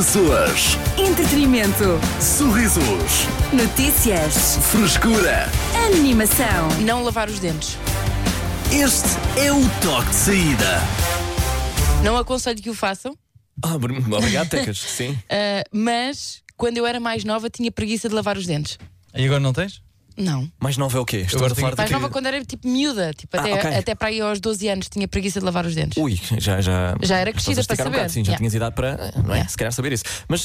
Pessoas, Entretenimento. sorrisos, Notícias. frescura. Animação. Não lavar os dentes. Este é o toque de saída. Não aconselho que o façam, Ah, obrigado, Tecas. Sim. ah, mas quando eu era mais nova tinha preguiça de lavar os dentes. E agora não tens? Não. Mais nova é o quê? Agora a falar Mais nova quando era tipo miúda, tipo, Ah, até, ok. até para aí aos 12 anos tinha preguiça de lavar os dentes. Ui, já, já. Já era estás crescida a esticar para um bocado, saber. Sim, já Yeah. tinhas idade para, não é? Yeah. Se calhar saber isso. Mas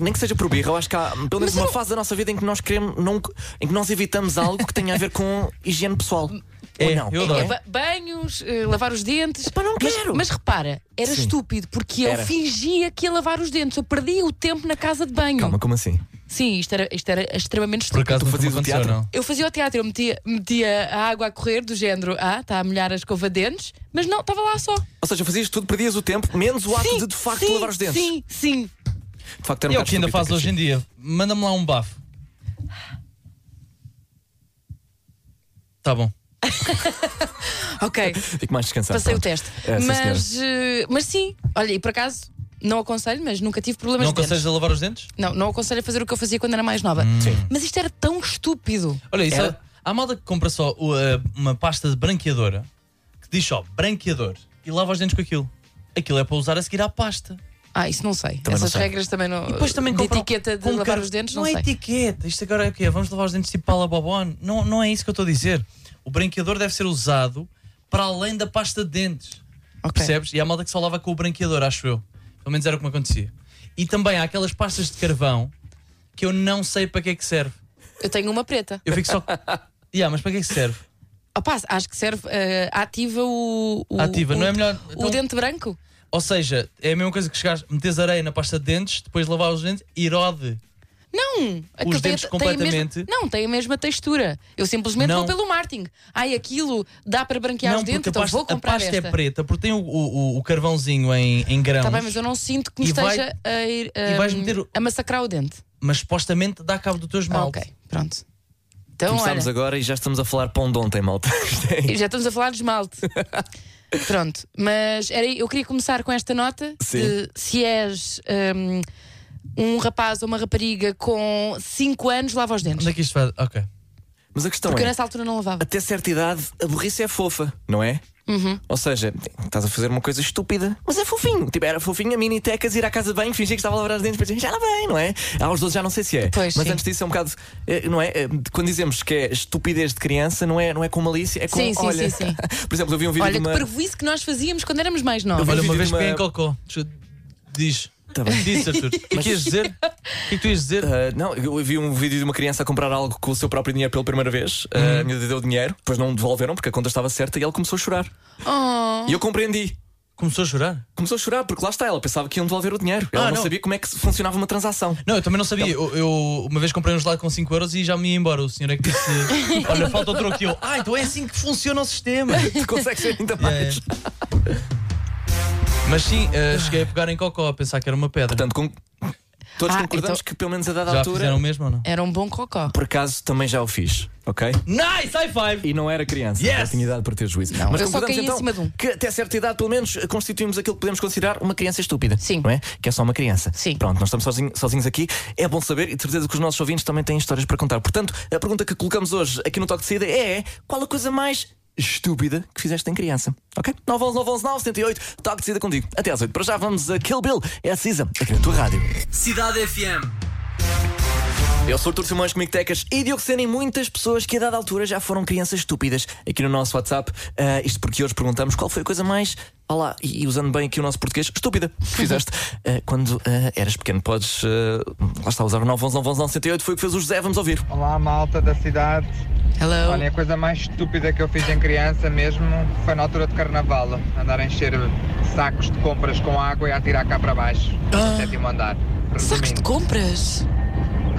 nem que seja por birra, eu acho que há pelo menos uma fase da nossa vida em que nós queremos, não, em que nós evitamos algo que tenha a ver com higiene pessoal. Ou É, não? eu É, adoro. ba- banhos, eh, lavar os dentes. Epá, não mas, quero. mas repara, era Sim. estúpido porque eu Era. fingia que ia lavar os dentes. Eu perdia o tempo na casa de banho. Calma, como assim? Sim, isto era, isto era extremamente Por estúpido. acaso Tu nunca me fazias o aconteceu, teatro? não? Eu fazia o teatro, eu metia, metia a água a correr do género, ah, está a molhar a escova de dentes, mas não, estava lá só. Ou seja, fazias tudo, perdias o tempo, menos o ato Sim, de de facto sim, lavar os dentes. Sim, sim. De facto, era um E é o bocado que ainda estúpido, faz hoje em dia. Manda-me lá um bafo. Tá bom. Ok, Fico mais descansado. passei o pronto. teste. É, mas, eh, mas sim, olha, e por acaso, não aconselho, mas nunca tive problemas Não de dentes. aconselhas a lavar os dentes? Não, não aconselho a fazer o que eu fazia quando era mais nova. Sim. Mas isto era tão estúpido. Olha, isso Era- há malta que compra só o, uh, uma pasta de branqueadora que diz só branqueador e lava os dentes com aquilo. Aquilo é para usar a seguir à pasta. Ah, isso não sei. Também não Essas sei. regras também não. E depois também de etiqueta de lavar car- os dentes, não, não, é sei. etiqueta. Isto agora é o quê? Vamos lavar os dentes tipo para a bobon? Não, não é isso que eu estou a dizer. O branqueador deve ser usado para além da pasta de dentes. Ok. Percebes? E há malta que só lava com o branqueador, acho eu. Pelo menos era o que me acontecia. E também há aquelas pastas de carvão que eu não sei para que é que serve. Eu tenho uma preta. Eu fico só. yeah, mas para que é que serve? Opa, acho que serve. eh, ativa o, o- Ativa, o- não é melhor. O então- dente branco? Ou seja, é a mesma coisa que chegares, metes areia na pasta de dentes, depois lavar os dentes, erode. Não! Tem- dentes tem a mesma- completamente- não, tem a mesma textura. Eu simplesmente Não. vou pelo marketing. Ai, aquilo dá para branquear os não, dentes, porque a então pasta, vou comprar a pasta esta. é preta, porque tem o, o, o carvãozinho em, em grãos, Tá bem, mas eu não sinto que me E vai- esteja a, ir, vais hum, meter o- a massacrar o dente. mas supostamente dá cabo do teu Ah, esmalte. ok, pronto. Então, Começámos olha, agora e já estamos a falar pão de ontem, malta. É- já estamos a falar de esmalte. Pronto, mas era, eu queria começar com esta nota Sim. de se és hum, um rapaz ou uma rapariga com 5 anos, lava os dentes. Onde é que isto vai? Ok. Mas a questão Porque eu é, nessa altura não lavava. até certa idade, a burrice é fofa, não é? Uhum. Ou seja, estás a fazer uma coisa estúpida, mas é fofinho. Tipo, era fofinho a mini tecas ir à casa de banho, fingir que estava a lavar os dentes, depois já lá bem, não é? Aos 12 já não sei se é. Pois, mas sim. antes disso é um bocado, eh, não é? Eh, Quando dizemos que é estupidez de criança, não é, não é com malícia, é com Sim, sim, olha. sim, sim. Por exemplo, eu vi um vídeo Olha, de que uma. prejuízo que nós fazíamos quando éramos mais novos. Olha, um uma vez uma- peguei em cocó. Deixa- Diz. Tá bem. Diz, Arthur. O que é que ias dizer? O que é que tu ias dizer? Uh, não, eu vi um vídeo de uma criança a comprar algo com o seu próprio dinheiro pela primeira vez. Uh, Uhum. a minha deu dinheiro, depois não devolveram porque a conta estava certa e ela começou a chorar. Oh. E eu compreendi. Começou a chorar? Começou a chorar porque lá está, ela pensava que iam devolver o dinheiro. Ela Ah, não, não. sabia como é que funcionava uma transação. Não, eu também não sabia. Eu, eu uma vez comprei um gelado com 5 euros e já me ia embora. O senhor é que disse: Olha, falta o troco. E eu, ah, então é assim que funciona o sistema. Tu consegues ser ainda Yeah, mais. Mas sim, eh, cheguei a pegar em cocó, a pensar que era uma pedra. Portanto, com- todos Ah, concordamos então- que pelo menos a dada já altura, fizeram o mesmo ou não? Era um bom cocó. por acaso também já o fiz, ok? Nice! High five! E não era criança, Yes! já tinha idade para ter juízo. Não, Mas eu só concordamos caí em então cima de um. que até certa idade, pelo menos, constituímos aquilo que podemos considerar uma criança estúpida. Sim. Não é? Que é só uma criança. Sim. Pronto, nós estamos sozinho- sozinhos aqui. É bom saber e de certeza que os nossos ouvintes também têm histórias para contar. Portanto, a pergunta que colocamos hoje aqui no Toque de Saída é: qual a coisa mais estúpida que fizeste em criança? Ok? 911 911 978 Toque de Saída contigo. Até às 8. Para já vamos a Kill Bill. É a Cisa, aqui na tua rádio. Cidade FM. Eu sou o Artur Simões comigo Tecas e Diogo Sena e muitas pessoas que a dada altura já foram crianças estúpidas aqui no nosso WhatsApp. Ah, isto porque hoje perguntamos qual foi a coisa mais, olá, e, e usando bem aqui o nosso português, estúpida que fizeste ah, quando ah, eras pequeno. Podes, ah, lá está, usar o 911 911 978, foi o que fez o José, vamos ouvir. Olá, malta da cidade. Hello. Olha, a coisa mais estúpida que eu fiz em criança mesmo foi na altura de carnaval. Andar a encher sacos de compras com água e a atirar cá para baixo, no sétimo andar. Sacos de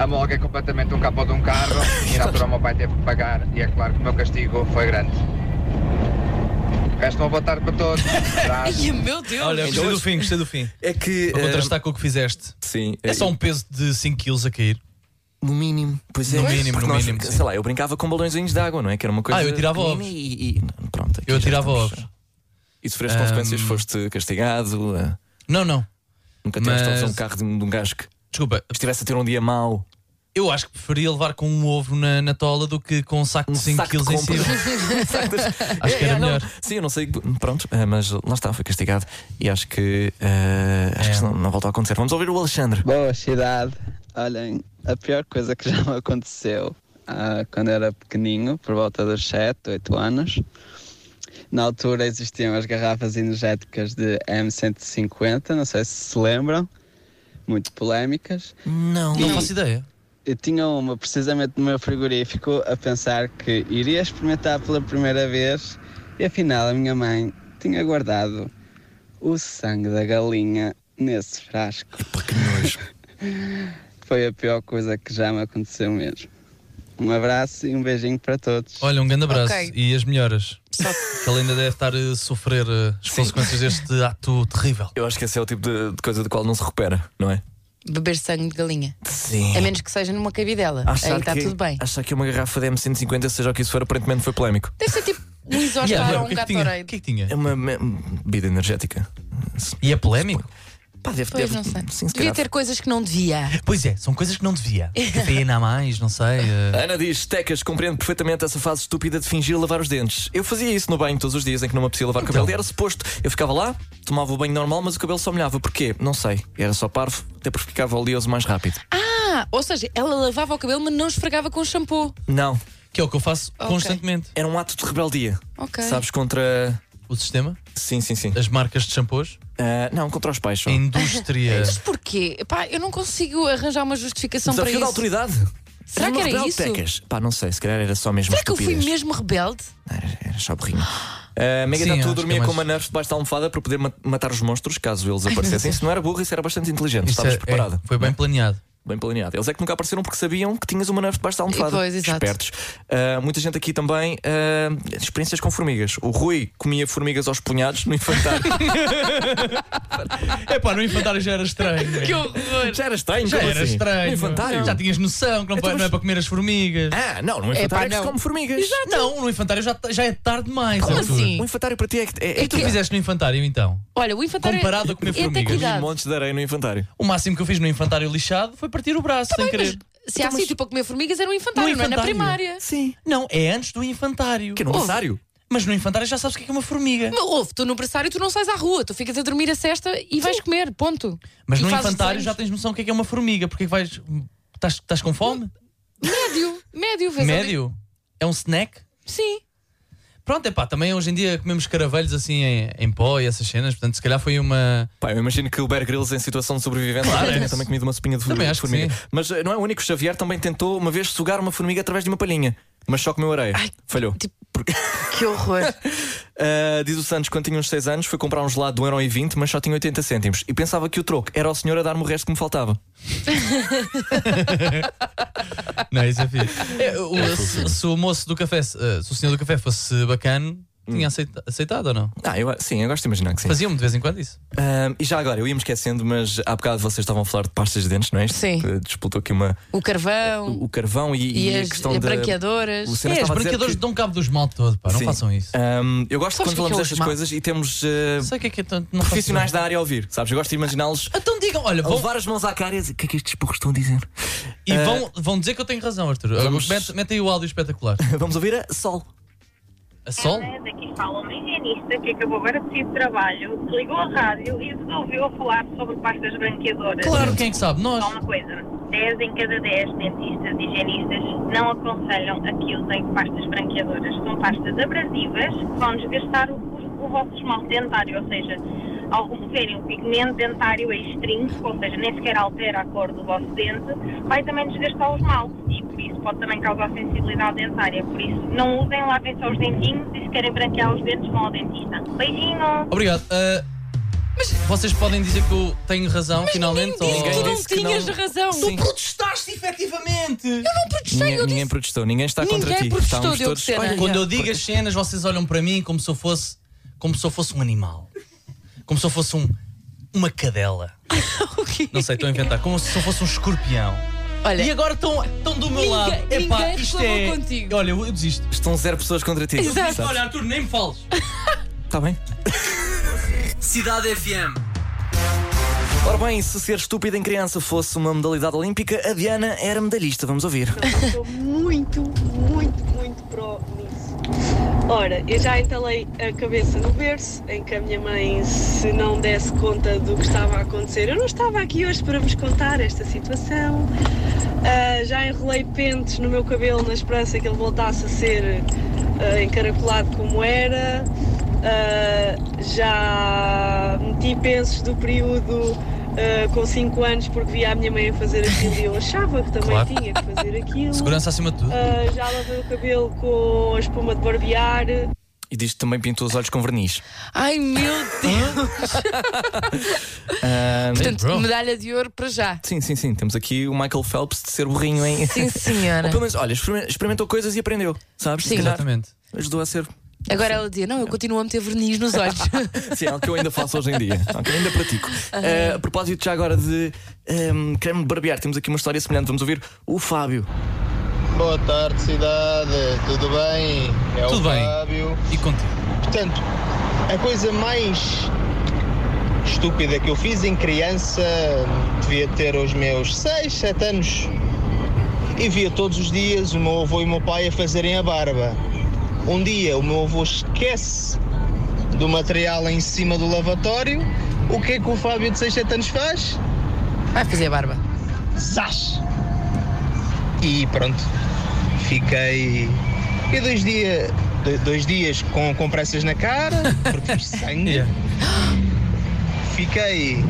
Resumindo, compras? amolguei completamente um capô de um carro e na altura o meu pai teve que pagar. E é claro que o meu castigo foi grande. Resta uma boa tarde para todos. Ai, meu Deus. Olha, gostei do fim, gostei do fim. É que. Para contrastar com o que fizeste. sim, É só um peso de 5 kg a cair. No mínimo, pois é. No mínimo, Porque no nós, mínimo, Sei sim. lá, eu brincava com balõezinhos de água, não é? Que era uma coisa. Ah, eu atirava pequenina ovos. E, e- pronto, Eu estamos- ovos. E sofreste Ahm. consequências, foste castigado. ah. Não, não. Nunca tiveste a Mas- usar um carro de um, de um gajo que Desculpa, estivesse a ter um dia mau. Eu acho que preferia levar com um ovo na, na tola do que com um saco Um de 5 saco de kg em cima. Acho que era é, melhor. Sim, eu não sei. Pronto, eh, mas lá está, foi castigado. E acho que. eh, acho É. que isso não, não volta a acontecer. Vamos ouvir o Alexandre. Boa cidade. Olhem, a pior coisa que já me aconteceu ah, quando era pequeninho, por volta dos 7, 8 anos. Na altura existiam as garrafas energéticas de M150, não sei se se lembram, muito polémicas. Não. Não faço ideia. Eu tinha uma precisamente no meu frigorífico a pensar que iria experimentar pela primeira vez e afinal a minha mãe tinha guardado o sangue da galinha nesse frasco. Que nojo. Foi a pior coisa que já me aconteceu mesmo. Um abraço e um beijinho para todos. Olha, um grande abraço Ok. e as melhoras. Só- Que ele ainda deve estar a sofrer eh, as consequências deste ato terrível. Eu acho que esse é o tipo de, de coisa do qual não se recupera, não é? Beber sangue de galinha. Sim. A menos que seja numa cabidela. Aí está que, tudo bem. Achar que uma garrafa de M150, seja o que isso for, aparentemente foi polémico. Deve ser tipo um isostar Yeah, ou um é? Gatorade. O que é que tinha? É uma, uma bebida energética. E é polémico? Pá, deve, Pois deve, não sei. Sim, se Devia calhar. ter coisas que não devia. Pois é, são coisas que não devia. Cafeína a mais, não sei. eh. Ana diz: Tecas, compreendo perfeitamente essa fase estúpida de fingir lavar os dentes. Eu fazia isso no banho todos os dias em que não me apetecia lavar o cabelo. Então. E era suposto. Eu ficava lá, tomava o banho normal, mas o cabelo só molhava. Porquê? Não sei. Era só parvo, até porque ficava oleoso mais rápido. Ah, ou seja, ela lavava o cabelo, mas não esfregava com shampoo. Não. Que é o que eu faço Ok. constantemente. Era um ato de rebeldia. Ok. Sabes, contra. O sistema, Sim, sim, sim. as marcas de shampoos, Ah, não, contra os pais só. a indústria. Mas porquê? Pá, eu não consigo arranjar uma justificação para Desafio da isso. autoridade. Será que era rebelde, isso? Tecas. Pá, não sei, se calhar era só mesmo Será que eu fui estupidez. mesmo rebelde? Era, era só burrinho. Uh, Mega Sim, Tatu acho dormia é com mais- uma nerf debaixo da almofada para poder ma- matar os monstros caso eles aparecessem. Isso não era burro, isso era bastante inteligente. Estavas é- preparada. é, foi bem planeado. Bem planeado. Eles é que nunca apareceram porque sabiam que tinhas uma nerf debaixo da almofada. Pois, exato. Espertos. Uh, muita gente aqui também. uh, experiências com formigas. O Rui comia formigas aos punhados no infantário. É pá, no infantário já era estranho. Que horror! Já era estranho, Já era assim? estranho. No infantário. Já tinhas noção que não, Então, não é mas- para comer as formigas. Ah, não, no É, infantário pá, é, que se não. come formigas. Não, no infantário já, já é tarde demais. Como Arthur. assim? O infantário para ti é que. É, O que é é que tu que- fizeste no infantário então? Olha, o infantário. Comparado a comer é formigas. idade? montes de areia no infantário. O máximo que eu fiz no infantário lixado foi partir o braço sem querer. Se há sítio para comer formigas, era no infantário, No não é na primária. Sim. Não, é antes do infantário. Que no Ouve. berçário? Mas no infantário já sabes o que é que é uma formiga. Mas, ouve, tu no berçário tu não sais à rua, tu ficas a dormir a cesta e vais comer, ponto. Mas E no fazes infantário já desenhos. tens noção o que é que é uma formiga. Porque é que vais. Estás, estás com fome? Médio, médio, vês ali? Médio? É um snack? Sim. Pronto, é pá, também hoje em dia comemos caravelhos assim em, em pó e essas cenas, portanto, se calhar foi uma. Pá, eu imagino que o Bear Grylls em situação de sobrevivência Claro, é. também comido uma sopinha de Também que formiga. Mas eh, não é o único. Xavier também tentou uma vez sugar uma formiga através de uma palhinha. Mas só comeu areia. Ai, Falhou. tipo- Porque, Que horror. Ah, diz o Santos, quando tinha uns 6 anos, foi comprar um gelado de 1,20€, mas só tinha 80 cêntimos. E pensava que o troco era o senhor a dar-me o resto que me faltava. Não, isso é fixe. É, o- se, se o moço do café, se, eh, se o senhor do café fosse bacana, tinha aceita- aceitado ou não? Ah, eu, sim, eu gosto de imaginar que sim. Faziam-me de vez em quando isso. Ah, e já agora, eu ia me esquecendo, mas há bocado vocês estavam a falar de pastas de dentes, não é? Sim. Que Disputou aqui uma, O carvão o carvão e, e, e a as questão da. branqueadoras. o É, a dizer branqueadores que- dão cabo dos mal todo, pá, não Sim. façam isso. Um, eu gosto Sabes quando é falamos é destas esmalte? coisas e temos uh, Sei que é que é tanto. Não profissionais da área a ouvir, sabes? Eu gosto de imaginá-los. Então digam, olha, a vão, levar as mãos à cara e dizer o que é que estes burros estão a dizer. e Eh, vão, vão dizer que eu tenho razão, Arthur. vamos- Mete, mete aí o áudio espetacular. Vamos ouvir a Sol. A sol? Ana, daqui fala uma higienista que acabou agora de sair de trabalho, ligou a rádio e resolveu falar sobre pastas branqueadoras. Claro, quem é que sabe? Nós. Só uma coisa, 10 em cada 10 dentistas e higienistas não aconselham a que usem pastas branqueadoras. São pastas abrasivas que vão desgastar o, o vosso esmalte dentário, ou seja, ao removerem o pigmento dentário extrínseco, ou seja, nem sequer altera a cor do vosso dente, vai também desgastar o esmalte e por isso pode também causar sensibilidade dentária. Por isso, não usem, lavem só os dentinhos e se querem branquear os dentes, vão ao dentista. Beijinho! Obrigado. Ah, mas vocês podem dizer que eu tenho razão, finalmente? Ninguém ou- disse que tu não disse que tinhas não. razão. Sim. protestaste efetivamente! Protestei, Ninguém, eu ninguém disse. protestou, ninguém está contra Ninguém ti. protestou, Estávamos Diogo todos. Olha, Quando eu digo as cenas, vocês olham para mim como se eu fosse, como se eu fosse um animal. Como se eu fosse um, uma cadela. O quê? Não sei, estou a inventar. Como se eu fosse um escorpião. Olha, E agora estão, estão do meu Ninguém- lado. Epá, ninguém isto é. contigo. Olha, eu eu desisto. Estão zero pessoas contra ti. Exato. sabes? Olha, Arthur, nem me fales. Está bem? Cidade FM. Ora bem, se ser estúpida em criança fosse uma modalidade olímpica, a Diana era medalhista. Vamos ouvir. Estou muito, muito, muito pró nisso. Ora, eu já entalei a cabeça no berço, em que a minha mãe, se não desse conta do que estava a acontecer, eu não estava aqui hoje para vos contar esta situação. Ah, já enrolei pentes no meu cabelo na esperança que ele voltasse a ser ah, encaracolado como era. Ah, já meti pensos do período ah, com 5 anos porque via a minha mãe a fazer aquilo e eu achava que também Claro. tinha que fazer aquilo. Segurança acima de tudo. Ah, já lavei o cabelo com a espuma de barbear. E diz que também pintou os olhos com verniz. Ai meu Deus! Ah, Portanto, bro. medalha de ouro para já. sim, sim, sim. Temos aqui o Michael Phelps de ser burrinho em. Sim, Ou senhora. pelo menos, olha, experime- experimentou coisas e aprendeu. Sabes? Sim. Exatamente. Ajudou a ser. Agora ela dizia: Não, eu continuo a meter verniz nos olhos. Sim, é algo que eu ainda faço hoje em dia. Algo que eu ainda pratico. Ah, a propósito já agora de ahm, creme de barbear, temos aqui uma história semelhante. Vamos ouvir o Fábio. Boa tarde, cidade. Tudo bem? É Tudo o bem. Fábio. E contigo? Portanto, a coisa mais estúpida que eu fiz em criança devia ter os meus 6, 7 anos. E via todos os dias o meu avô e o meu pai a fazerem a barba. Um dia o meu avô esquece do material em cima do lavatório. O que é que o Fábio de 6, 7 anos faz? Vai fazer a barba. Zás! E pronto, fiquei. E dois, dia, do- dois dias com, com pressas na cara, porque fiz sangue. Yeah. Fiquei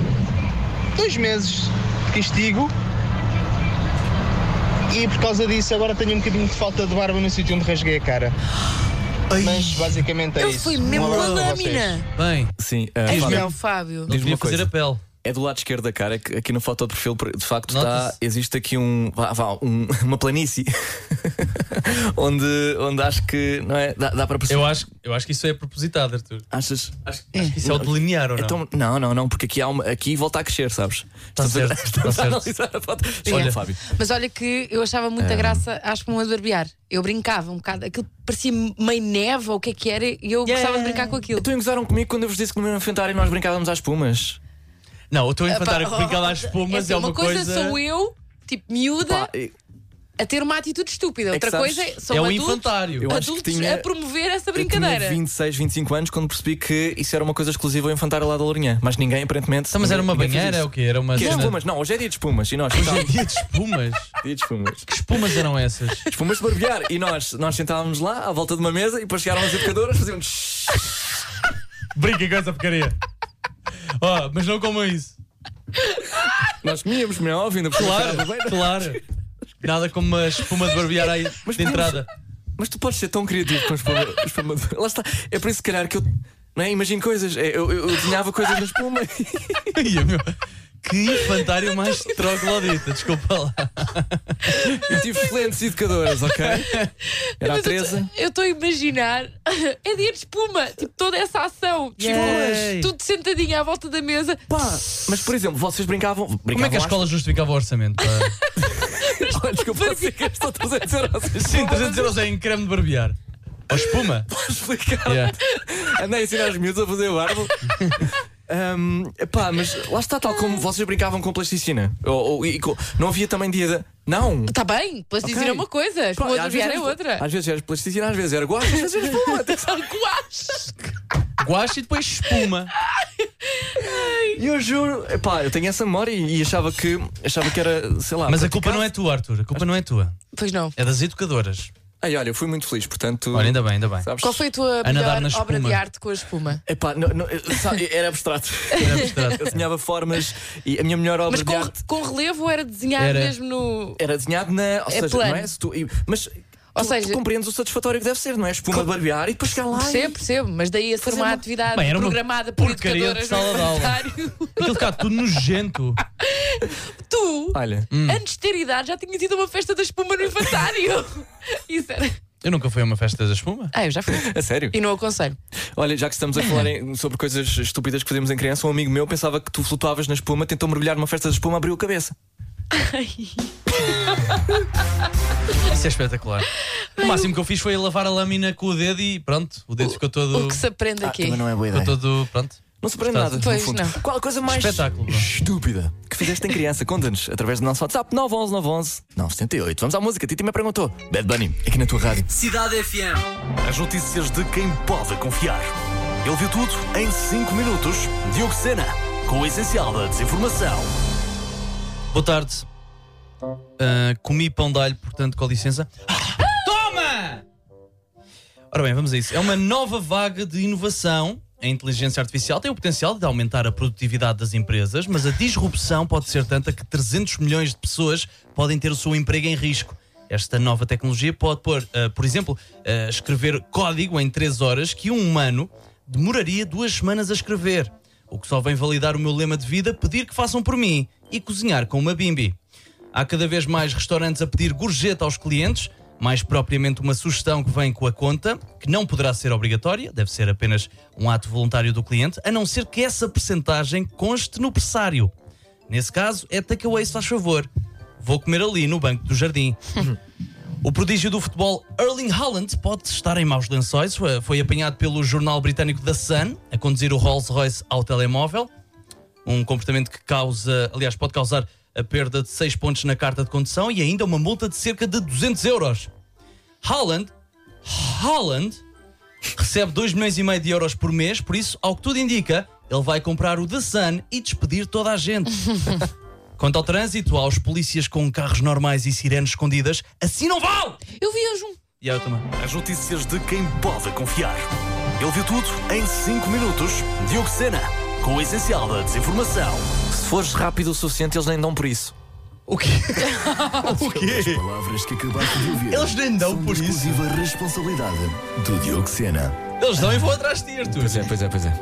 dois meses de castigo. E por causa disso agora tenho um bocadinho de falta de barba no sítio onde rasguei a cara. Mas basicamente é Ele isso. foi Um mesmo uma abraço a vocês. lâmina. Bem, Sim, ah, Ai, Fábio, não, Fábio. não Diz-me podia uma fazer coisa. a pele. é do lado esquerdo da cara, que aqui na foto de perfil, de facto, Nota-se. está, existe aqui um, vá, vá, um- uma planície onde, onde acho que não é, dá, dá para perceber. Eu acho, eu acho que isso é propositado, Arthur. Achas? Acho, acho que isso é o delinear ou não? Então, não, não, não, porque aqui, há uma, aqui volta a crescer, sabes? Tá Estamos a- certo, tá a certo. analisar a foto. Sim, Olha, Fábio. Mas olha que eu achava muita graça à espuma de barbear. Eu brincava um bocado. Aquilo parecia meio neve ou o que é que era e eu gostava de brincar com aquilo. Então gozaram comigo quando eu vos disse que no meu infantário nós brincávamos às espumas. Não, o teu infantário Epá, que brincava às espumas assim, é uma, coisa, sou eu, tipo miúda, Pá, e- a ter uma atitude estúpida. É Outra sabes, coisa é- são É um adultos, infantário. Eu adultos tinha- a promover essa eu tinha brincadeira. 26, 25 anos quando percebi que isso era uma coisa exclusiva ao infantário lá da Lourinhã. Mas ninguém, aparentemente. Então, mas era uma banheira, é o quê? Era uma Que é cena- espumas? Não, hoje é dia de espumas. E nós Hoje é dia de espumas. dia de espumas. Que espumas eram essas? Espumas de barbear. E nós, nós sentávamos lá à volta de uma mesa e depois chegaram as educadoras faziam Brinca com essa porcaria. Oh, mas não como isso. Nós comíamos, como é óbvio, ainda por Claro, claro. Nada como uma espuma de barbear aí Mas de entrada. Mas tu podes ser tão criativo com a espuma. a espuma de- Lá está. É por isso, se calhar, que eu. Não é? Imagino coisas. É, Eu, eu, eu desenhava coisas na espuma. Ia, meu, Que infantário mais troglodita, desculpa lá. Eu tive excelentes educadoras, ok? Era a Teresa. Eu estou a imaginar. É dia de espuma. Tipo, toda essa ação. Tipo, Yay. tudo sentadinho à volta da mesa. Pá, mas por exemplo, vocês brincavam. Como é brincavam que a às- escola justificava o orçamento? pá? Olha, desculpa, você gastou 300 euros. Sim, 300 euros é em creme de barbear. Ou espuma? Podes explicar. Yeah. Andei a ensinar os miúdos a fazer o barbo. Um, pá, mas lá está, tal como vocês brincavam com plasticina. Ou, ou- e com- não havia também dia de. Não! Está Tá bem, plasticina Ok. é uma coisa, espuma Pá, às é outra. Às vezes era plasticina, às vezes era guache, às vezes era espuma. Tem que ser- Guache. Guache e depois espuma. E eu juro, pá, eu tenho essa memória e e achava que, achava que era, sei lá. Mas a culpa não é tua, Arthur. A culpa não é tua. Pois não. É das educadoras. Ai, olha, eu fui muito feliz, portanto. Olha, ainda bem, ainda bem. Sabes? Qual foi a tua A nadar melhor na obra espuma. de arte com a espuma? Epá, não, não, sabe, era abstrato. Era abstrato. Eu desenhava formas e a minha melhor obra Mas de com, arte com relevo ou era desenhado Era. mesmo no. era desenhado na. Ou É seja, plano. não é? Se tu- e- mas Ou tu, seja- tu compreendes o satisfatório que deve ser, não é? Espuma de barbear e depois chegar lá. e- Percebo, percebo, mas daí a ser uma uma- atividade Bem, era uma programada por de educadoras sala no de aula. infantário. Aquilo ficava tudo nojento. Tu, Olha, antes de ter idade, já tinhas ido a uma festa da espuma no infantário. Isso era. Eu nunca fui a uma festa da espuma. Ah, eu já fui. a sério. E não aconselho. Olha, já que estamos a falar em- sobre coisas estúpidas que fazíamos em criança, um amigo meu pensava que tu flutuavas na espuma, tentou mergulhar numa festa de espuma, abriu a cabeça. Isso é espetacular. O máximo que eu fiz foi lavar a lâmina com o dedo e pronto, o dedo ficou todo. O que se aprende aqui. também não é boa Ficou ideia. todo. Pronto. Não surpreende Está- nada. Pois, no fundo. não. Qual a coisa mais Espetáculo, estúpida que fizeste em criança? Conta-nos através do nosso WhatsApp 911 911 978. Vamos à música. Titi me perguntou. Bad Bunny, aqui na tua rádio. Cidade FM. As notícias de quem pode confiar. Ele viu tudo em 5 minutos. Diogo Sena, com o essencial da desinformação. Boa tarde. Ah, comi pão de alho, portanto, com licença. Toma! Ora bem, vamos a isso. É uma nova vaga de inovação. A inteligência artificial tem o potencial de aumentar a produtividade das empresas, mas a disrupção pode ser tanta que 300 milhões de pessoas podem ter o seu emprego em risco. Esta nova tecnologia pode pôr, ah, por exemplo, ah, escrever código em 3 horas que um humano demoraria duas semanas a escrever. O que só vem validar o meu lema de vida, pedir que façam por mim e cozinhar com uma bimbi. Há cada vez mais restaurantes a pedir gorjeta aos clientes, mais propriamente uma sugestão que vem com a conta, que não poderá ser obrigatória, deve ser apenas um ato voluntário do cliente, a não ser que essa percentagem conste no pressário. Nesse caso, é takeaway se faz favor. Vou comer ali no banco do jardim. O prodígio do futebol Erling Haaland pode estar em maus lençóis. Foi- apanhado pelo jornal britânico The Sun a conduzir o Rolls Royce ao telemóvel. Um comportamento que causa, aliás, pode causar a perda de 6 pontos na carta de condução e ainda uma multa de cerca de 200 euros. Haaland, Haaland recebe 2 milhões e meio de euros por mês, por isso, ao que tudo indica, ele vai comprar o The Sun e despedir toda a gente. Quanto ao trânsito, aos polícias com carros normais e sirenes escondidas, assim não vale! Eu vi hoje um. E eu também. As notícias de quem pode confiar. Ele viu tudo em 5 minutos. Diogo Sena, com o essencial da desinformação. Se fores rápido o suficiente, eles nem dão por isso. O quê? o quê? Palavras que acabaste de ouvir. Eles nem dão por isso. exclusiva responsabilidade do Diogo Sena. Eles dão e vou atrás de ti, Arthur. Pois é, pois é, pois é.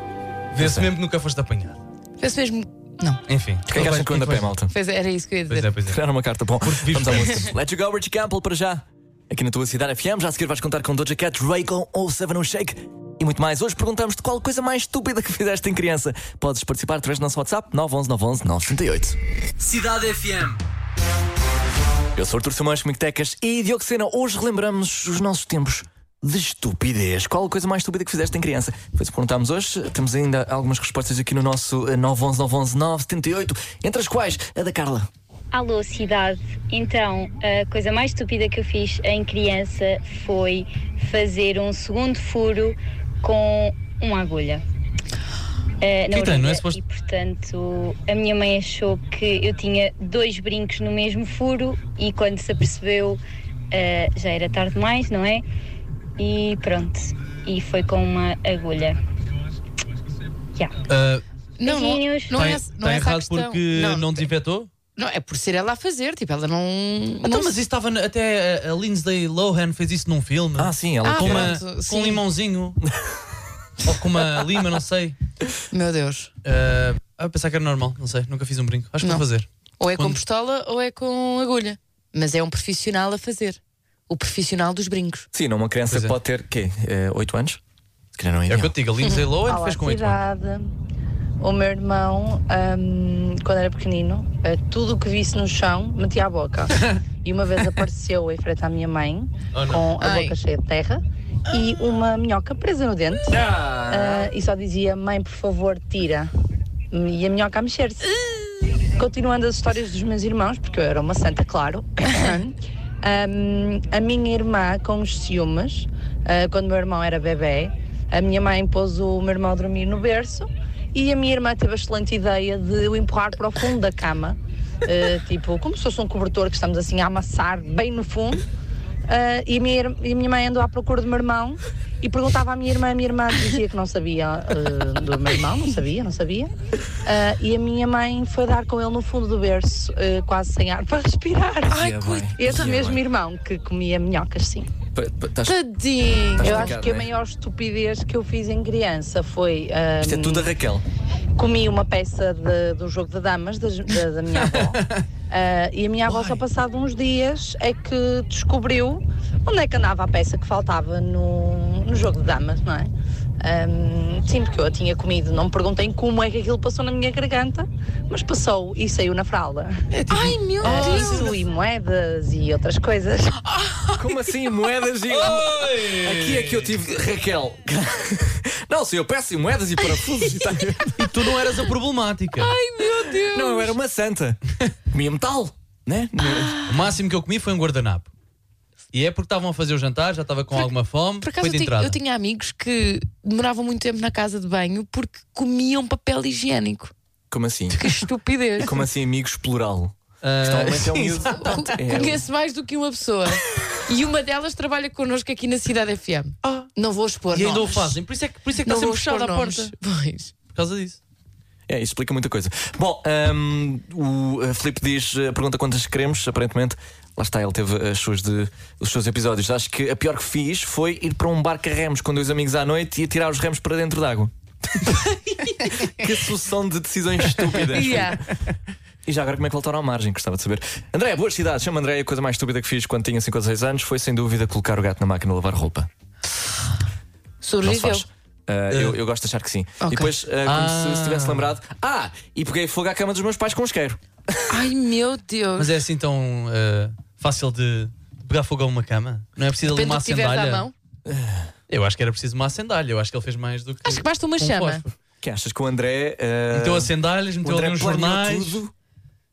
Vê-se mesmo que nunca foste apanhado. Fez mesmo. Não. Enfim. Quem é que acham que eu ando a pé, malta? Fez, era isso que eu ia Pois dizer. é, pois é. Tirar uma carta. Bom, vamos à música. Let you go, Richie Campbell, para já. Aqui na tua cidade FM, já a seguir vais contar com Doja Cat, Raycon ou Seven No Shake e muito mais. Hoje perguntamos-te qual a coisa mais estúpida que fizeste em criança. Podes participar através do nosso WhatsApp 911 911 978. Cidade FM. Eu sou Artur Simões, comigo Tecas e Diogo Sena. Hoje relembramos os nossos tempos de estupidez. Qual a coisa mais estúpida que fizeste em criança? Foi isso que perguntámos hoje. Temos ainda algumas respostas aqui no nosso eh, 911 911 978, entre as quais a da Carla. Alô, cidade. Então, a coisa mais estúpida que eu fiz em criança foi fazer um segundo furo com uma agulha. eh, na Que tem, não é suposto- E portanto, a minha mãe achou que eu tinha dois brincos no mesmo furo e quando se apercebeu eh, já era tarde demais, não é? E pronto. E foi com uma agulha. Já. Ah, Não, não, não é, Está não é essa a errado porque não, não, desinfetou? Não, é por ser ela a fazer. Tipo, ela não. Então, não mas isso estava na- até a, a Lindsay Lohan fez isso num filme. Ah, sim, ela Ah, com, uma, com sim. um limãozinho. Ou com uma lima, não sei. Meu Deus. Ah, a pensar que era normal, não sei. Nunca fiz um brinco. Acho que Não. vou fazer. Ou é com Quando- pistola ou é com agulha. Mas é um profissional a fazer. O profissional dos brincos. Sim, não, uma criança é. pode ter, quê? 8 anos? Se calhar não é É o que eu te digo, a Lindsay Lohan Olá, fez com 8 anos. O meu irmão, hum, quando era pequenino, eh, tudo o que visse no chão metia a boca. e uma vez apareceu em frente à minha mãe Oh, com a Ai. boca cheia de terra e uma minhoca presa no dente. Ah, e só dizia: Mãe, por favor, tira. E a minhoca a mexer-se. Continuando as histórias dos meus irmãos, porque eu era uma santa, claro. Hum, a minha irmã, com os ciúmes, ah, quando o meu irmão era bebê, a minha mãe pôs o meu irmão a dormir no berço e a minha irmã teve a excelente ideia de o empurrar para o fundo da cama, ah, tipo, como se fosse um cobertor que estamos assim a amassar bem no fundo. Ah, e, a minha, e a minha mãe andou à procura do meu irmão e perguntava à minha irmã, a minha irmã dizia que não sabia ah, do meu irmão, não sabia, não sabia. Ah, e a minha mãe foi dar com ele no fundo do berço, ah, quase sem ar para respirar. Ai. Esse mesmo bem. irmão que comia minhocas, sim. Tadinho. Eu acho que a né? maior estupidez que eu fiz em criança foi. ah, Isto é tudo a Raquel. comi uma peça de- do jogo de damas das- da, da minha avó. Ah, e a minha avó, só passado uns dias, é que descobriu onde é que andava a peça que faltava no, no jogo de damas, não é? Ahm, sim, porque eu a tinha comido, não me perguntem como é que aquilo passou na minha garganta, mas passou e saiu na fralda. Ai meu Ah, Deus! isso e moedas e outras coisas. Como assim? Moedas e. Aqui é que eu tive. Raquel. Não, se eu peço moedas e parafusos e tal. E tu não eras a problemática. Ai meu Deus! Não, eu era uma santa. Comia metal, né? O máximo que eu comi foi um guardanapo. E é porque estavam a fazer o jantar, já estava com alguma fome, Por acaso foi eu de tinha, entrada. eu tinha amigos que demoravam muito tempo na casa de banho porque comiam papel higiênico. Como assim? Que estupidez. Como assim, amigos plural? Ah, Isto normalmente é um. Pronto, é- Conheço mais do que uma pessoa. E uma delas trabalha connosco aqui na Cidade FM. Não vou expor E ainda o fazem. Por isso é que, por isso é que Não está sempre fechada a porta. Pois. Por causa disso. É, isso explica muita coisa. Bom, hum, o uh, Filipe diz, uh, pergunta quantas queremos, aparentemente. Lá está, ele teve as suas de, os seus episódios. Acho que a pior que fiz foi ir para um barco a remos com dois amigos à noite e atirar os remos para dentro d'água. que sucessão de decisões estúpidas. Yeah. E já agora como é que voltaram à margem? Gostava de saber. André, boas cidades. Chama André. A coisa mais estúpida que fiz quando tinha 5 ou 6 anos foi sem dúvida colocar o gato na máquina de lavar roupa. Sobreviveu. Ah, eu, eu gosto de achar que sim. Ok. E depois, ah, como Ah. se, se tivesse lembrado. Ah, e peguei fogo à cama dos meus pais com um isqueiro. Ai meu Deus. Mas é assim tão ah, fácil de pegar fogo a uma cama? Não é preciso ali Depende uma do que tiveres à acendalha? mão. Eu acho que era preciso uma acendalha. Eu acho que ele fez mais do que. Acho que basta uma com chama. fósforo. Que achas que o André. ah, Meteu acendalhas, o meteu André ali uns planeou jornais. tudo?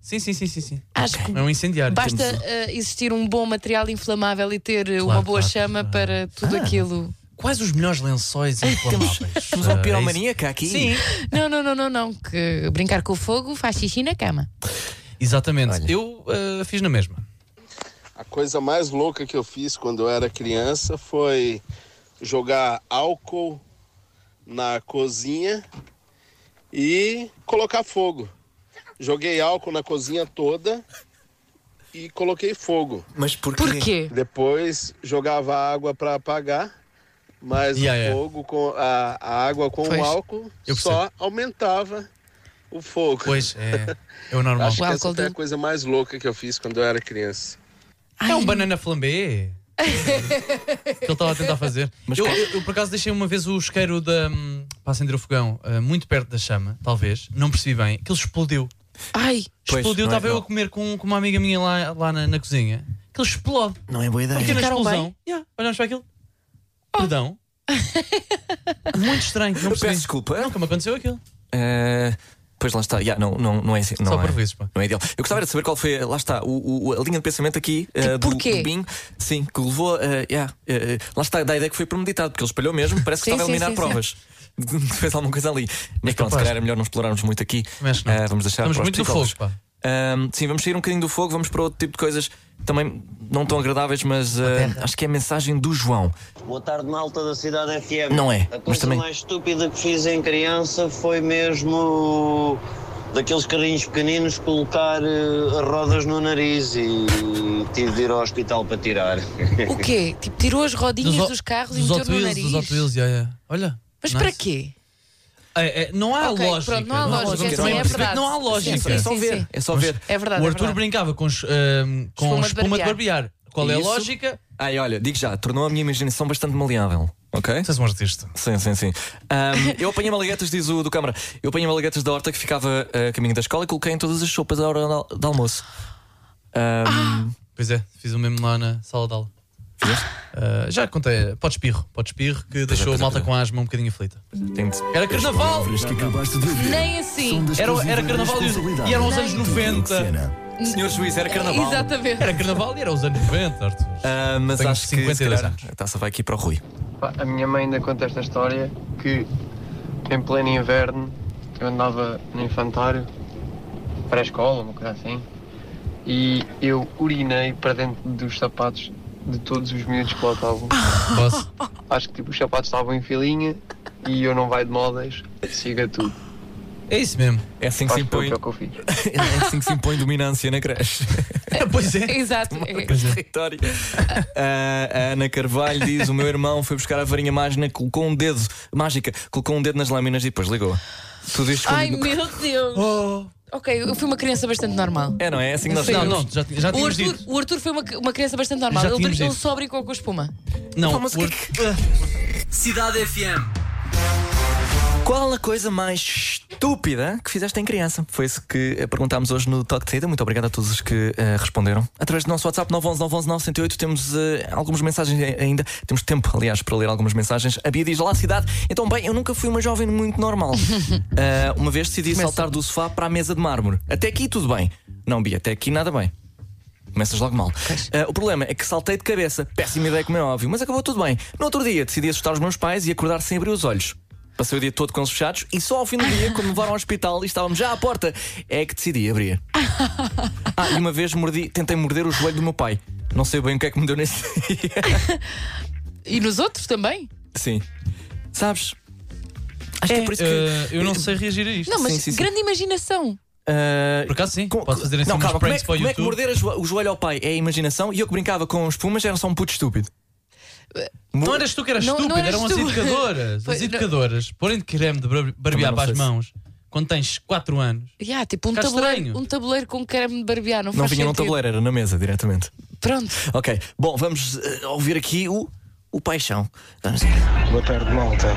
Sim, sim, sim, sim, sim. Acho que É um incendiário. basta uh, existir um bom material inflamável e ter uma Claro, boa claro, chama claro. para tudo aquilo. Quais os melhores lençóis inflamáveis? Temos Ah, um é aqui. Sim, Não, não, não, não, não. Que brincar com o fogo faz xixi na cama. exatamente. Olha. Eu ah, fiz na mesma. A coisa mais louca que eu fiz quando eu era criança foi jogar álcool na cozinha e colocar fogo. Joguei álcool na cozinha toda e coloquei fogo. Mas por quê? Por quê? Depois jogava água para apagar, mas Yeah, o yeah. fogo com a, a água com Pois. o álcool só aumentava o fogo. Pois, é, é o normal. Acho O que essa foi a coisa mais louca que eu fiz quando eu era criança. É um banana flambé. que ele estava a tentar fazer. Mas eu, eu, eu, por acaso deixei uma vez o isqueiro da, hum, para acender o fogão ah, muito perto da chama, talvez. Não percebi bem. Aquilo explodiu. Ai, Pois, explodiu. não é- Estava eu não. a comer com, com uma amiga minha lá, lá na, na cozinha. Aquilo explode. Não é boa ideia. Pequena Ficaram explosão. bem? Yeah, olhamos para aquilo. Perdão. muito estranho. Não Eu percebi. peço desculpa. Nunca me aconteceu aquilo. Ah, pois lá está. Yeah, não, não, não é assim. Não Só é, por vezes, pá. Não é ideal. Eu gostava de saber qual foi, lá está, o, o- a linha de pensamento aqui ah, do, do Binho. Sim, que levou. ah, yeah, ah, lá está, da ideia que foi premeditado, porque ele espalhou mesmo, parece que Sim, estava a sim, eliminar sim, provas. Fez alguma coisa ali. Mas É pronto, se capaz. calhar é melhor não explorarmos muito aqui. Que não. Ah, vamos deixar Estamos para os muito do fogo, pá. Ahm, sim, vamos sair um bocadinho do fogo, vamos para outro tipo de coisas também não tão agradáveis, mas ah, acho que é a mensagem do João. Boa tarde, malta da Cidade FM. Não é, A coisa também- mais estúpida que fiz em criança foi mesmo daqueles carrinhos pequeninos colocar eh, rodas no nariz e tive de ir ao hospital para tirar. o quê? Tipo, tirou as rodinhas Dos dos, carros e dos meteu Hot no nariz. dos Hot Wheels, yeah, yeah. Olha. Mas nice. para quê? É, é, não há Ok, lógica. pronto, não há lógica, Também sim, é verdade. Não há lógica. Sim, sim, É só ver, sim. é só ver. É verdade. o é Arthur verdade. brincava com, os, ahm, com Espuma de espuma de barbear. barbear. Qual é a lógica? Ai, olha, digo já, tornou a minha imaginação bastante maleável. Ok? Vocês um artista. Sim, sim, sim. Ahm, eu apanhei malaguetas, diz o do câmara. Eu apanhei malaguetas da horta que ficava a caminho da escola e coloquei em todas as sopas à hora de al- de almoço. Ahm, Pois é, fiz o mesmo lá na sala de aula. Ah, já contei, pode espirro, pode espirro, que deixou pois a é, malta é. com asma um bocadinho aflita. tem de- Era carnaval! Palavras que acabaste de ouvir Nem assim. Era, era carnaval e, e eram os anos do 90. Cena. Senhor juiz, era carnaval. Exatamente. Era carnaval e era os anos 90, Arthur. Ah, mas Tenho acho que se 52 calhar, anos. a taça vai aqui para o Rui. Pá, A minha mãe ainda conta esta história que em pleno inverno eu andava no infantário, pré-escola, uma coisa assim, e eu urinei para dentro dos sapatos de todos os miúdos que lá estavam. Posso? Acho que tipo, os sapatos estavam em filinha e eu não vai de modas, siga tudo. É isso mesmo. É assim que se impõe, que é assim que se impõe dominância na creche. pois é. Exato. É. Território. Ah, a Ana Carvalho diz: O meu irmão foi buscar a varinha mágica, colocou um dedo, mágica, colocou um dedo nas lâminas e depois ligou. Tudo isto Ai meu Deus. Ok, eu fui uma criança bastante normal. É, não é? É assim que nós. Não, não, já, já O tínhamos Arthur, dito. o Arthur foi uma, uma criança bastante normal. Já Ele, tínhamos ele dito. só brincou com espuma. Não, o Arthur- Cidade FM. Qual a coisa mais estúpida que fizeste em criança? Foi isso que eh, perguntámos hoje no Toque de Saída. Muito obrigado a todos os que eh, responderam. Através do nosso WhatsApp 911 911 908 temos eh, algumas mensagens ai- ainda. Temos tempo, aliás, para ler algumas mensagens. A Bia diz: Olá, cidade. Então, bem, eu nunca fui uma jovem muito normal. Ah, uma vez decidi saltar do sofá para a mesa de mármore. Até aqui tudo bem. Não, Bia, até aqui nada bem. Começas logo mal. Ah, o problema é que saltei de cabeça. Péssima ideia, como é óbvio, mas acabou tudo bem. No outro dia decidi assustar os meus pais e acordar sem abrir os olhos. Passei o dia todo com os fechados e só ao fim do dia, quando me levaram ao hospital e estávamos já à porta, é que decidi abrir. Ah, e uma vez mordi, tentei morder o joelho do meu pai. Não sei bem o que é que me deu nesse dia. E nos outros também? Sim. Sabes? Acho que é por isso que. Eh, eu não sei reagir a isto. Não, mas Sim, sim, sim. grande imaginação. Ah, Por acaso sim, pode fazer assim não, calma, como é, que- para o como é que YouTube. morder a jo- o joelho ao pai é a imaginação e eu que brincava com espumas era só um puto estúpido. Não eras tu que eras Não- estúpido, eras eram as tu. educadoras. Foi- As não- educadoras, porém de creme de bar- barbear não para as sei se- mãos quando tens 4 anos. Yeah, tipo um tabuleiro, estranho. um tabuleiro com creme de barbear, não, Não faz vinha num sentido. tabuleiro, era na mesa diretamente. Pronto. Ok, bom, vamos eh, ouvir aqui o, o paixão. Vamos ver. Boa tarde, malta.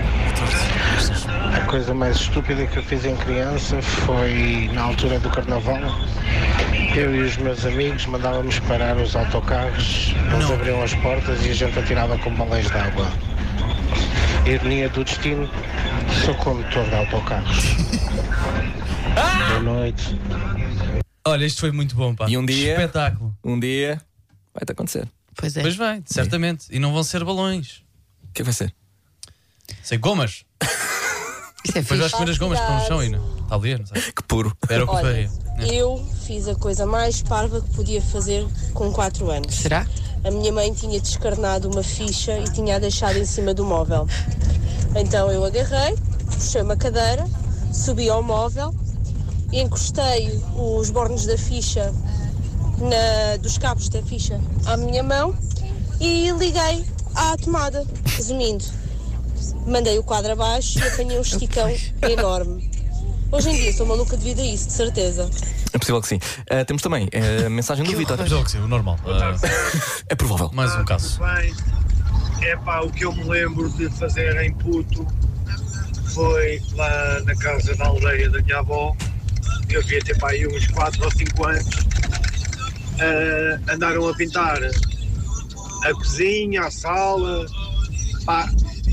A coisa mais estúpida que eu fiz em criança foi na altura do carnaval. Eu e os meus amigos mandávamos parar os autocarros, eles abriam as portas e a gente atirava com balões de água. Ironia do destino, sou condutor de autocarros. Boa noite. Olha, isto foi muito bom, pá. E um dia- Espetáculo. Um dia vai-te acontecer. Pois é. Pois vai, certamente. E não vão ser balões. O que vai ser? Sei gomas. Isso é Depois vais fixe. comer as gomas que estão no chão não. Está ali, não sei. Que puro. Era o que Olha, faria. eu fiz a coisa mais parva que podia fazer com 4 anos. Será? A minha mãe tinha descarnado uma ficha e tinha a deixado em cima do móvel. Então eu agarrei, puxei uma cadeira, subi ao móvel, encostei os bornes da ficha na- dos cabos da ficha à minha mão e liguei à tomada. Resumindo, mandei o quadro abaixo e apanhei um esticão enorme. Hoje em dia sou maluca devido a isso, de certeza. É possível que sim. Ah, temos também eh, a mensagem do Vitor. É o que sim, o normal. Ah, É provável. mais um caso. bem. É pá, o que eu me lembro de fazer em puto foi lá na casa da aldeia da minha avó. Eu devia ter pá, aí uns 4 ou 5 anos. Ah, andaram a pintar a cozinha, a sala.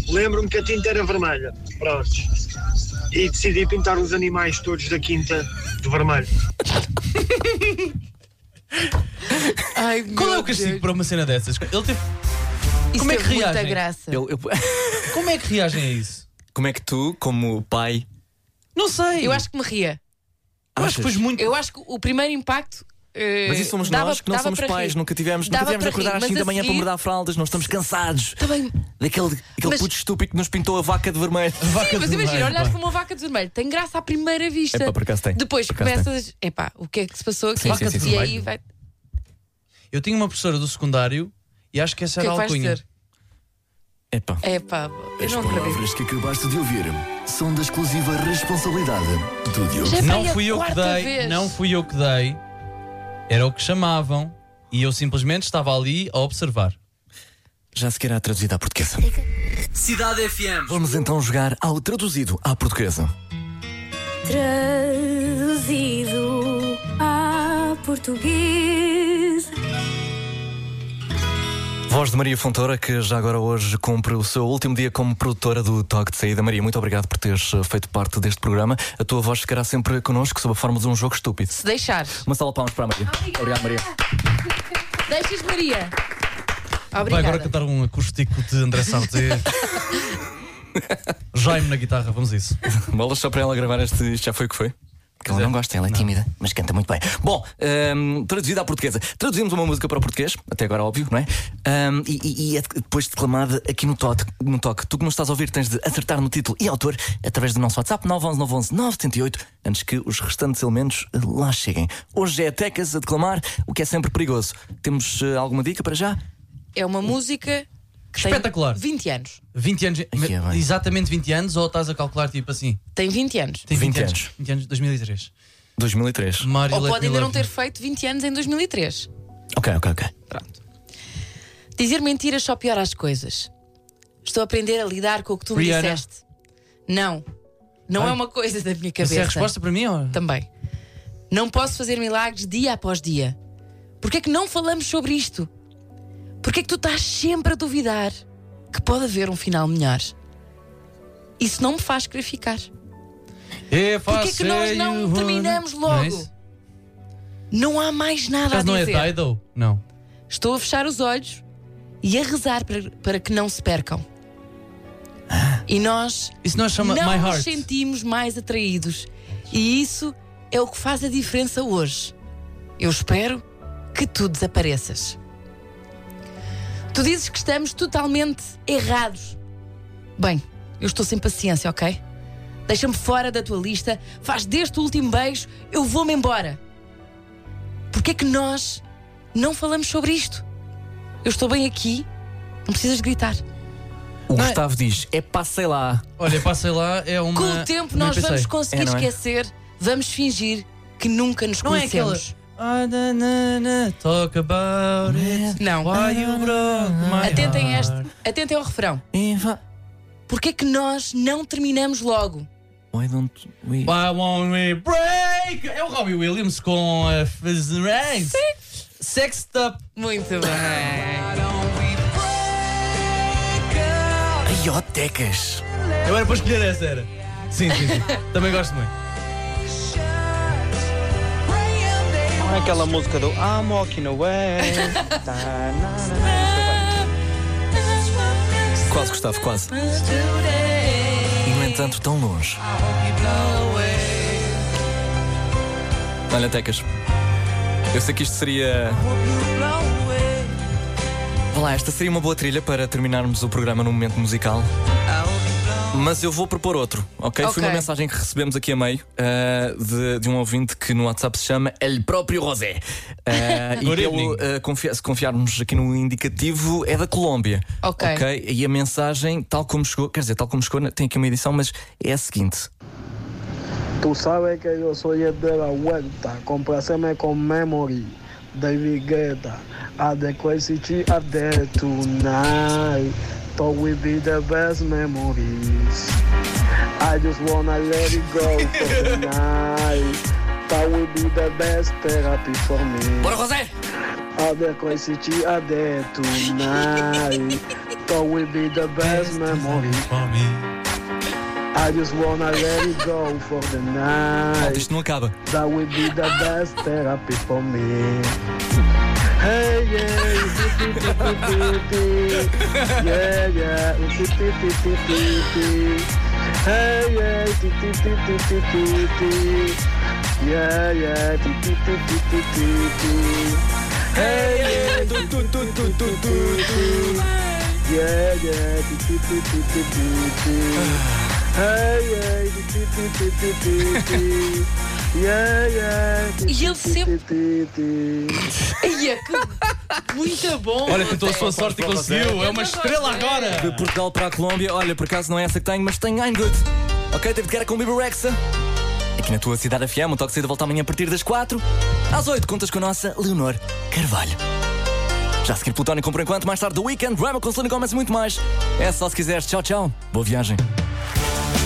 Lembro-me que a tinta era vermelha. Pronto. E decidi pintar os animais todos da quinta de vermelho. Ai, Qual é o castigo Deus. para uma cena dessas? Ele teve... Isso Como é que muita reagem? graça. Eu- eu- Como é que reagem a isso? Como é que tu, como pai, Não sei. Eu acho que me ria. Eu acho que muito. Eu acho que o primeiro impacto. Eh, Mas isso somos dava- nós que não somos para pais, rir. nunca tivemos, nunca Dava tivemos de para rir, acordar às mas 5 da a manhã para seguir- mudar fraldas, não estamos cansados. Tá bem, Daquele aquele Mas- puto estúpido que nos pintou a vaca de vermelho. Vaca mas de imagina, vermelho, olhas pá. para uma vaca de vermelho, tem graça à primeira vista. Epá, por acaso tem. Depois Por acaso começas, epá, o que é que se passou aqui? Sim, sim, sim, e sim. aí vai. Eu tinha uma professora do secundário e acho que essa que é era a alcunha. Epá. Epá, eu As não acredito. palavras que acabaste de ouvir são da exclusiva responsabilidade do Diogo. Não fui eu que dei, não fui eu que dei. Era o que chamavam e eu simplesmente estava ali a observar. Já sequer há traduzido à portuguesa. Cidade FM. Vamos então jogar ao traduzido à portuguesa. Traduzido a português. Voz de Maria Fontoura, que já agora hoje cumpre o seu último dia como produtora do Toque de Saída. Maria, muito obrigado por teres eh, feito parte deste programa. A tua voz ficará sempre connosco sob a forma de um jogo estúpido. Se deixar. Uma salva de palmas para a Maria. Obrigado, Maria. Deixas, Maria. Vai Obrigada. agora cantar um acústico de André Sardé. Jaime na guitarra, vamos a isso. Bolas só para ela gravar este. Isto já foi o que foi? Porque ela não gosta, ela é tímida, mas canta muito bem. Bom, hum, traduzida à portuguesa. Traduzimos uma música para o português, até agora óbvio, não é? Hum, e, e- e é depois declamada aqui no toque, no toque. Tu que nos estás a ouvir tens de acertar no título e autor através do nosso WhatsApp 911 911 978 antes que os restantes elementos eh, lá cheguem. Hoje é Tecas a declamar, o que é sempre perigoso. Temos eh, alguma dica para já? É uma música que Espetacular. tem 20 anos. 20 anos, é exatamente 20 anos, ou estás a calcular tipo assim? Tem 20 anos. Tem 20, 20 anos. anos. 20 anos, 2003. 2003. Mário Ou Let pode Me ainda não ter feito 20 anos em 2003. Ok, ok, ok. Dizer mentiras só piora as coisas. Estou a aprender a lidar com o que tu me Rihanna. disseste. Não. Não Ai. é uma coisa da minha cabeça. Essa é a resposta para mim? Ou? Também. Não posso fazer milagres dia após dia. Porquê é que não falamos sobre isto? Porquê é que tu estás sempre a duvidar que pode haver um final melhor? Isso não me faz querer ficar. If Porquê é que nós não terminamos é logo? Não há mais nada Caso a não é dizer. Dido? Não. Estou a fechar os olhos e a rezar para, para que não se percam. E nós Isso não chama não My nos sentimos mais atraídos. E isso é o que faz a diferença hoje. Eu espero que tu desapareças. Tu dizes que estamos totalmente errados. Bem, eu estou sem paciência, ok? Deixa-me fora da tua lista, faz deste o último beijo, eu vou-me embora. Porquê é que nós não falamos sobre isto? Eu estou bem aqui, não precisas de gritar. O Gustavo diz: é passei lá. Olha, passei lá, é uma. Com o tempo nós pensei. vamos conseguir É, não é? esquecer, vamos fingir que nunca nos Não é conhecemos. Ah, na, na, na, talk about it. Não. Why you broke my Atentem heart. este, atentem ao refrão. Porquê que nós não terminamos logo? Why don't we... Why won't we break? É o Robbie Williams com a Fizz Rags. Sex Up. Muito bem. Ai, ó, tecas. Eu era para escolher essa, era. Sim, sim, sim. Também gosto muito. Não é aquela música do I'm walking away. Tá. Quase, Gustavo, quase. E no entanto, tão longe. Olha, Tecas. Eu sei que isto seria. Vá lá, esta seria uma boa trilha para terminarmos o programa num momento musical. Mas eu vou propor outro, ok? Foi uma mensagem que recebemos aqui a meio ah, de, de um ouvinte que no WhatsApp se chama El próprio Rosé. Ah, e pelo, evening. ah, confia- se confiarmos aqui no indicativo, é da Colômbia. Ok. E a mensagem, tal como chegou, quer dizer, tal como chegou, tem aqui uma edição, mas é a seguinte. Tú sabes que yo soy el de la vuelta, compláceme con Memory, David Guetta, a the crazy chick a the tonight, thought will be the best memories. I just wanna let it go for the night, that will be the best therapy for me. Bora, José! A the crazy chick a the tonight, thought will be the best memories. I just wanna let it go for the Malta, night. isto não acaba. That will be the best therapy for me. Hey, yeah, yeah, yeah. Hey, yeah, yeah, yeah, yeah, yeah, yeah, yeah, Yeah, yeah. E ele sempre-. Ai, é que muito bom. Olha, tentou a sua sorte e conseguiu. É uma estrela agora. De Portugal para a Colômbia, olha, por acaso não é essa que tenho, mas tenho I'm good. Ok, teve de cara com o Bibi Rexa. Aqui na tua cidade FM, um toque de volta amanhã a partir das 4. Às 8, contas com a nossa Leonor Carvalho. Já a seguir Plutónico por enquanto, mais tarde The Weekend, Rama com Selena Gomez e muito mais. É só se quiseres. Tchau, tchau. Boa viagem.